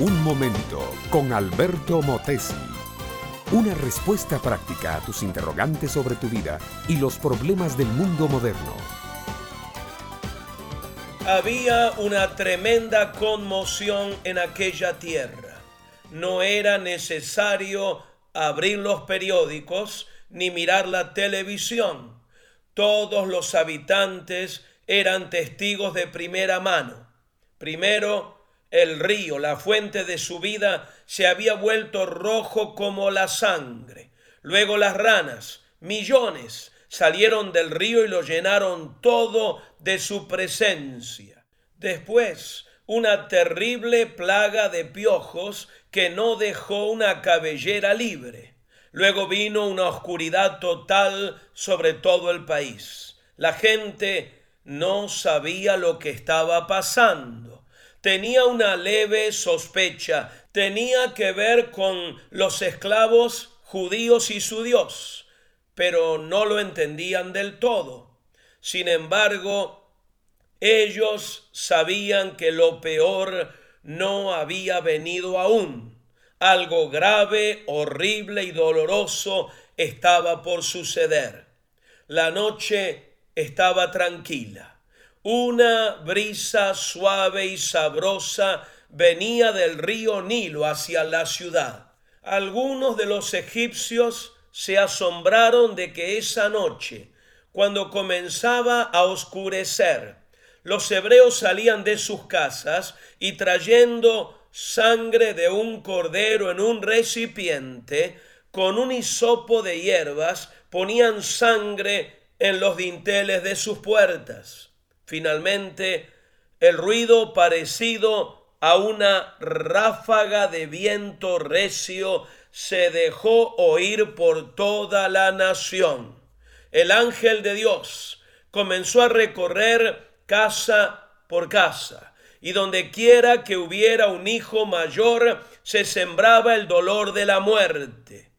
Un momento con Alberto Motesi. Una respuesta práctica a tus interrogantes sobre tu vida y los problemas del mundo moderno. Había una tremenda conmoción en aquella tierra. No era necesario abrir los periódicos ni mirar la televisión. Todos los habitantes eran testigos de primera mano. Primero, el río, la fuente de su vida, se había vuelto rojo como la sangre. Luego las ranas, millones, salieron del río y lo llenaron todo de su presencia. Después, una terrible plaga de piojos que no dejó una cabellera libre. Luego vino una oscuridad total sobre todo el país. La gente no sabía lo que estaba pasando tenía una leve sospecha, tenía que ver con los esclavos judíos y su Dios, pero no lo entendían del todo. Sin embargo, ellos sabían que lo peor no había venido aún. Algo grave, horrible y doloroso estaba por suceder. La noche estaba tranquila. Una brisa suave y sabrosa venía del río Nilo hacia la ciudad. Algunos de los egipcios se asombraron de que esa noche, cuando comenzaba a oscurecer, los hebreos salían de sus casas y trayendo sangre de un cordero en un recipiente, con un hisopo de hierbas, ponían sangre en los dinteles de sus puertas. Finalmente, el ruido parecido a una ráfaga de viento recio se dejó oír por toda la nación. El ángel de Dios comenzó a recorrer casa por casa, y donde quiera que hubiera un hijo mayor, se sembraba el dolor de la muerte.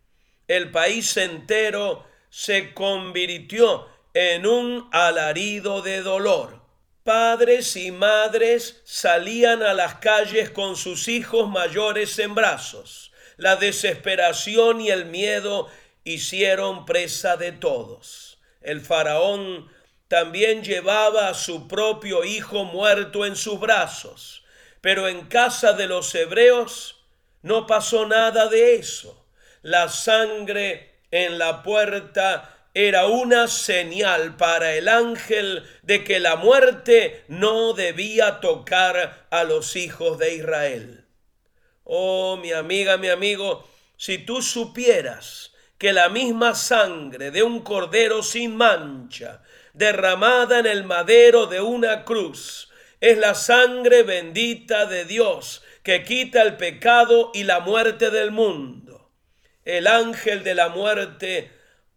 El país entero se convirtió en un alarido de dolor. Padres y madres salían a las calles con sus hijos mayores en brazos. La desesperación y el miedo hicieron presa de todos. El faraón también llevaba a su propio hijo muerto en sus brazos. Pero en casa de los hebreos no pasó nada de eso. La sangre en la puerta era una señal para el ángel de que la muerte no debía tocar a los hijos de Israel. Oh, mi amiga, mi amigo, si tú supieras que la misma sangre de un cordero sin mancha, derramada en el madero de una cruz, es la sangre bendita de Dios que quita el pecado y la muerte del mundo. El ángel de la muerte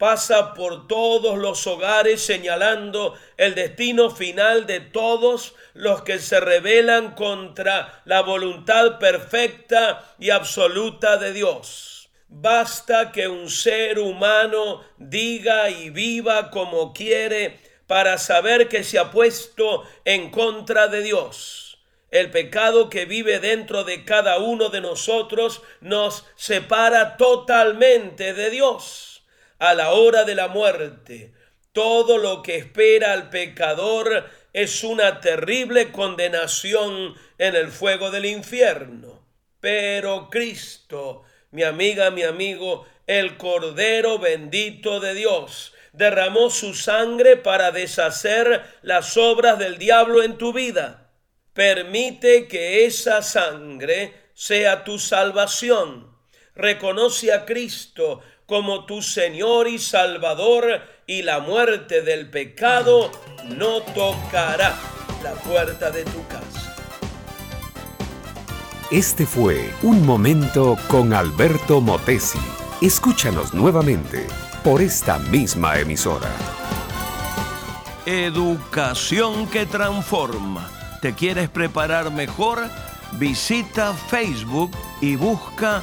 pasa por todos los hogares señalando el destino final de todos los que se rebelan contra la voluntad perfecta y absoluta de Dios. Basta que un ser humano diga y viva como quiere para saber que se ha puesto en contra de Dios. El pecado que vive dentro de cada uno de nosotros nos separa totalmente de Dios a la hora de la muerte. Todo lo que espera al pecador es una terrible condenación en el fuego del infierno. Pero Cristo, mi amiga, mi amigo, el Cordero bendito de Dios, derramó su sangre para deshacer las obras del diablo en tu vida. Permite que esa sangre sea tu salvación. Reconoce a Cristo como tu Señor y Salvador y la muerte del pecado no tocará la puerta de tu casa. Este fue Un Momento con Alberto Motesi. Escúchanos nuevamente por esta misma emisora. Educación que transforma. ¿Te quieres preparar mejor? Visita Facebook y busca